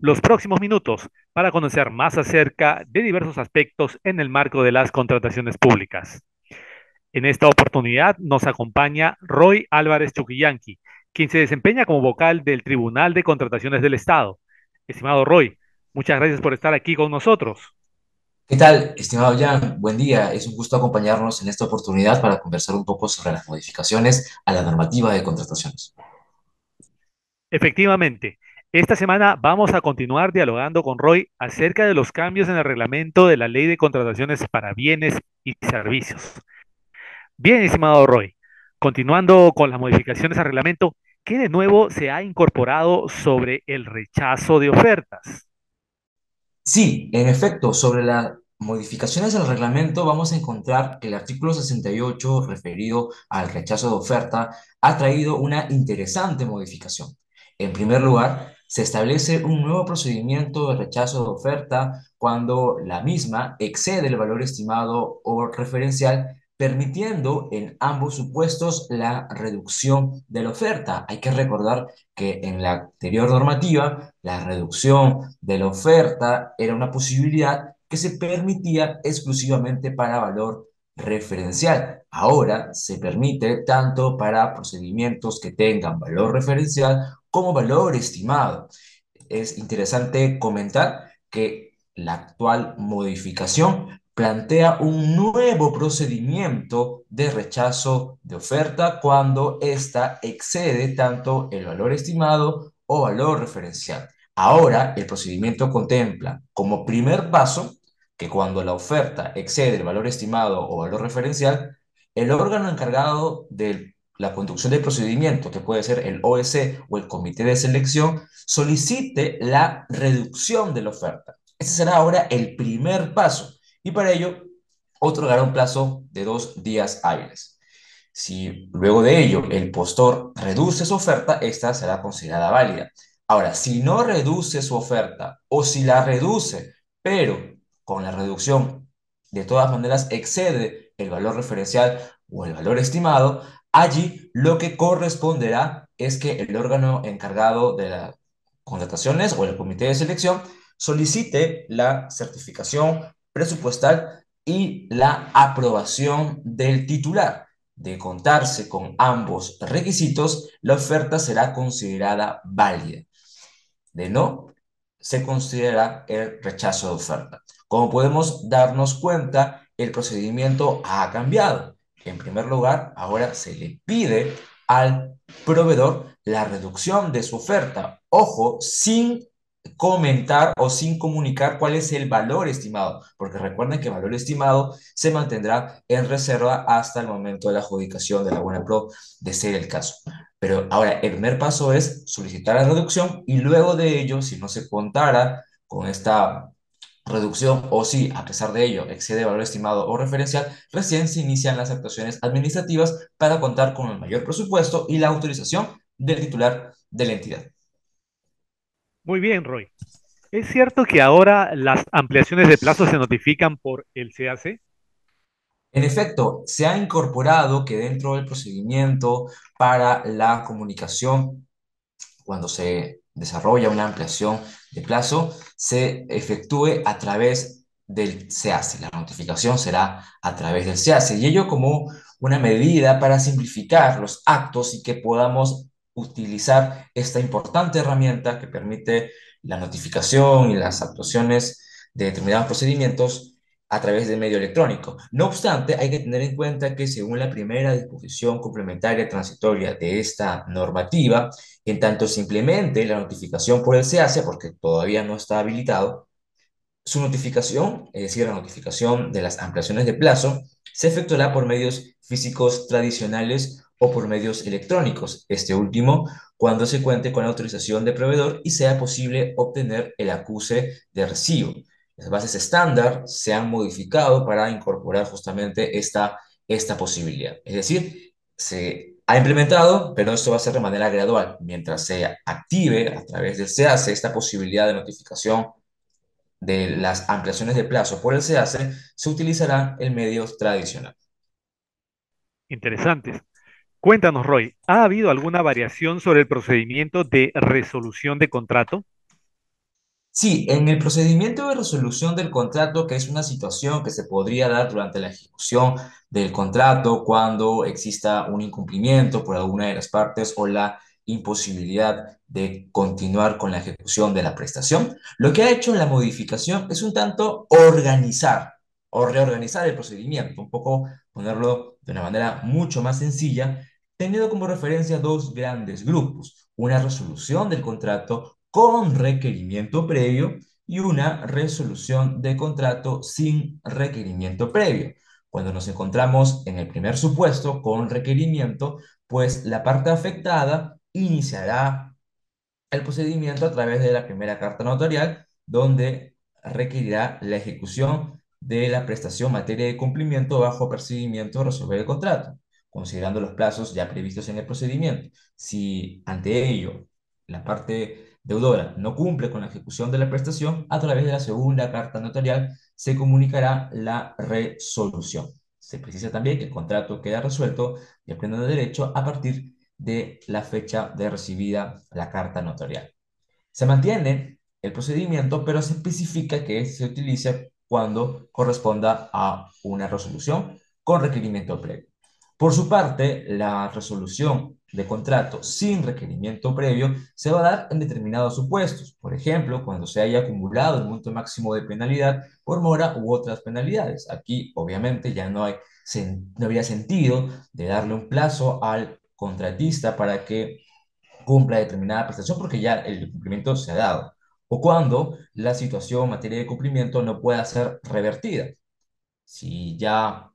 los próximos minutos para conocer más acerca de diversos aspectos en el marco de las contrataciones públicas. En esta oportunidad nos acompaña Roy Álvarez Chuquillanqui, quien se desempeña como vocal del Tribunal de Contrataciones del Estado. Estimado Roy, muchas gracias por estar aquí con nosotros. ¿Qué tal, estimado Jan? Buen día. Es un gusto acompañarnos en esta oportunidad para conversar un poco sobre las modificaciones a la normativa de contrataciones. Efectivamente, esta semana vamos a continuar dialogando con Roy acerca de los cambios en el reglamento de la Ley de Contrataciones para Bienes y Servicios. Bien, estimado Roy, continuando con las modificaciones al reglamento, ¿qué de nuevo se ha incorporado sobre el rechazo de ofertas? Sí, en efecto, sobre las modificaciones al reglamento vamos a encontrar que el artículo 68 referido al rechazo de oferta ha traído una interesante modificación. En primer lugar, se establece un nuevo procedimiento de rechazo de oferta cuando la misma excede el valor estimado o referencial, permitiendo en ambos supuestos la reducción de la oferta. Hay que recordar que en la anterior normativa, la reducción de la oferta era una posibilidad que se permitía exclusivamente para valor referencial. Ahora se permite tanto para procedimientos que tengan valor referencial como valor estimado. Es interesante comentar que la actual modificación plantea un nuevo procedimiento de rechazo de oferta cuando ésta excede tanto el valor estimado o valor referencial. Ahora, el procedimiento contempla como primer paso que cuando la oferta excede el valor estimado o valor referencial, el órgano encargado de la conducción del procedimiento, que puede ser el OEC o el comité de selección, solicite la reducción de la oferta. Ese será ahora el primer paso y para ello otorgará un plazo de dos días hábiles. Si luego de ello el postor reduce su oferta, esta será considerada válida. Ahora, si no reduce su oferta o si la reduce, pero con la reducción de todas maneras excede el valor referencial o el valor estimado, allí lo que corresponderá es que el órgano encargado de las contrataciones o el comité de selección solicite la certificación presupuestal y la aprobación del titular. De contarse con ambos requisitos, la oferta será considerada válida. De no, se considera el rechazo de oferta. Como podemos darnos cuenta, el procedimiento ha cambiado. En primer lugar, ahora se le pide al proveedor la reducción de su oferta. Ojo, sin comentar o sin comunicar cuál es el valor estimado, porque recuerden que el valor estimado se mantendrá en reserva hasta el momento de la adjudicación de la buena pro, de ser el caso. Pero ahora, el primer paso es solicitar la reducción y luego de ello, si no se contara con esta reducción o si, a pesar de ello, excede valor estimado o referencial, recién se inician las actuaciones administrativas para contar con el mayor presupuesto y la autorización del titular de la entidad. Muy bien, Roy. ¿Es cierto que ahora las ampliaciones de plazo se notifican por el CAC? En efecto, se ha incorporado que dentro del procedimiento para la comunicación, cuando se desarrolla una ampliación de plazo se efectúe a través del CACE. La notificación será a través del CACE y ello como una medida para simplificar los actos y que podamos utilizar esta importante herramienta que permite la notificación y las actuaciones de determinados procedimientos a través del medio electrónico. No obstante, hay que tener en cuenta que según la primera disposición complementaria transitoria de esta normativa, en tanto simplemente la notificación por el SEACE, porque todavía no está habilitado, su notificación, es decir, la notificación de las ampliaciones de plazo, se efectuará por medios físicos tradicionales o por medios electrónicos, este último cuando se cuente con la autorización de proveedor y sea posible obtener el acuse de recibo. Las bases estándar se han modificado para incorporar justamente esta, esta posibilidad. Es decir, se ha implementado, pero esto va a ser de manera gradual. Mientras se active a través del SEACE esta posibilidad de notificación de las ampliaciones de plazo por el SEACE, se utilizará el medio tradicional. Interesantes. Cuéntanos, Roy, ¿ha habido alguna variación sobre el procedimiento de resolución de contrato? Sí, en el procedimiento de resolución del contrato, que es una situación que se podría dar durante la ejecución del contrato cuando exista un incumplimiento por alguna de las partes o la imposibilidad de continuar con la ejecución de la prestación, lo que ha hecho la modificación es un tanto organizar o reorganizar el procedimiento, un poco ponerlo de una manera mucho más sencilla, teniendo como referencia dos grandes grupos, una resolución del contrato con requerimiento previo y una resolución de contrato sin requerimiento previo. Cuando nos encontramos en el primer supuesto con requerimiento, pues la parte afectada iniciará el procedimiento a través de la primera carta notarial, donde requerirá la ejecución de la prestación materia de cumplimiento bajo procedimiento de resolver el contrato, considerando los plazos ya previstos en el procedimiento. Si ante ello la parte deudora no cumple con la ejecución de la prestación, a través de la segunda carta notarial se comunicará la resolución. Se precisa también que el contrato queda resuelto y el de derecho a partir de la fecha de recibida la carta notarial. Se mantiene el procedimiento, pero se especifica que se utilice cuando corresponda a una resolución con requerimiento previo. Por su parte, la resolución de contrato sin requerimiento previo se va a dar en determinados supuestos. Por ejemplo, cuando se haya acumulado el monto máximo de penalidad por mora u otras penalidades. Aquí, obviamente, ya no, hay, no habría sentido de darle un plazo al contratista para que cumpla determinada prestación porque ya el cumplimiento se ha dado. O cuando la situación en materia de cumplimiento no pueda ser revertida. Si ya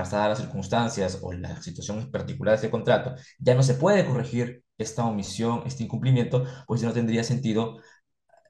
pasadas las circunstancias o las situaciones particulares del contrato, ya no se puede corregir esta omisión, este incumplimiento, pues ya no tendría sentido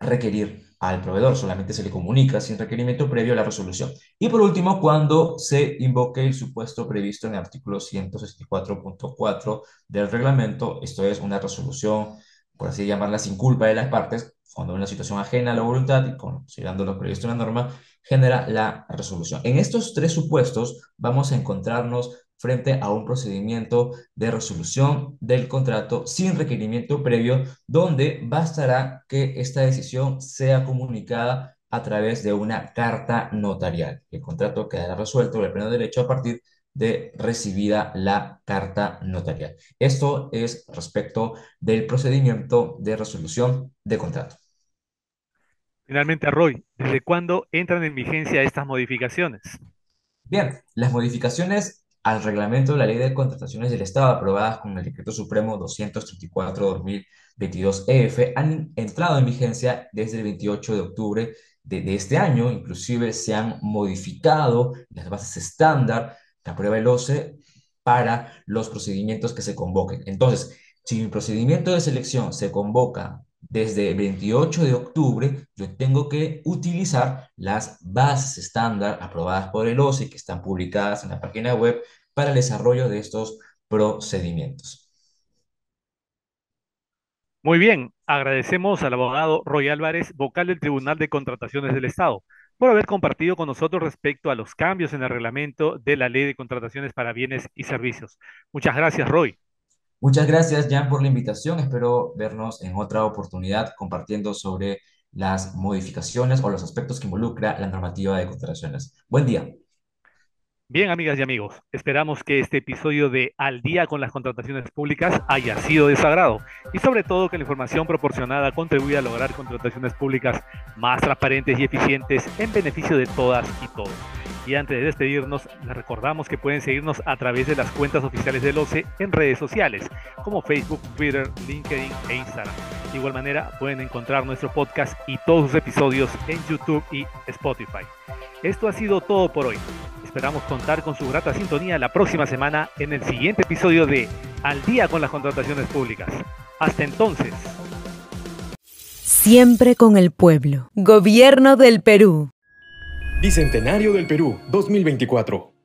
requerir al proveedor, solamente se le comunica sin requerimiento previo la resolución. Y por último, cuando se invoque el supuesto previsto en el artículo 164.4 del reglamento, esto es una resolución, por así llamarla, sin culpa de las partes, cuando una situación ajena a la voluntad y considerando lo previsto en la norma, genera la resolución. En estos tres supuestos vamos a encontrarnos frente a un procedimiento de resolución del contrato sin requerimiento previo, donde bastará que esta decisión sea comunicada a través de una carta notarial. El contrato quedará resuelto el pleno derecho a partir de recibida la carta notarial. Esto es respecto del procedimiento de resolución de contrato. Finalmente, Roy, ¿desde cuándo entran en vigencia estas modificaciones? Bien, las modificaciones al reglamento de la Ley de Contrataciones del Estado aprobadas con el Decreto Supremo 234-2022-EF han entrado en vigencia desde el 28 de octubre de, de, este año. Inclusive se han modificado las bases estándar que aprueba el OCE para los procedimientos que se convoquen. Entonces, si mi procedimiento de selección se convoca desde el 28 de octubre, yo tengo que utilizar las bases estándar aprobadas por el OCE que están publicadas en la página web para el desarrollo de estos procedimientos. Muy bien, agradecemos al abogado Roy Álvarez, vocal del Tribunal de Contrataciones del Estado, por haber compartido con nosotros respecto a los cambios en el reglamento de la Ley de Contrataciones para Bienes y Servicios. Muchas gracias, Roy. Muchas gracias, Jan, por la invitación. Espero vernos en otra oportunidad compartiendo sobre las modificaciones o los aspectos que involucra la normativa de contrataciones. Buen día. Bien, amigas y amigos, esperamos que este episodio de Al día con las contrataciones públicas haya sido de sagrado y sobre todo que la información proporcionada contribuya a lograr contrataciones públicas más transparentes y eficientes en beneficio de todas y todos. Y antes de despedirnos, les recordamos que pueden seguirnos a través de las cuentas oficiales del OCE en redes sociales, como Facebook, Twitter, LinkedIn e Instagram. De igual manera, pueden encontrar nuestro podcast y todos sus episodios en YouTube y Spotify. Esto ha sido todo por hoy. Esperamos contar con su grata sintonía la próxima semana en el siguiente episodio de Al día con las contrataciones públicas. Hasta entonces. Siempre con el pueblo. Gobierno del Perú. Bicentenario del Perú 2024.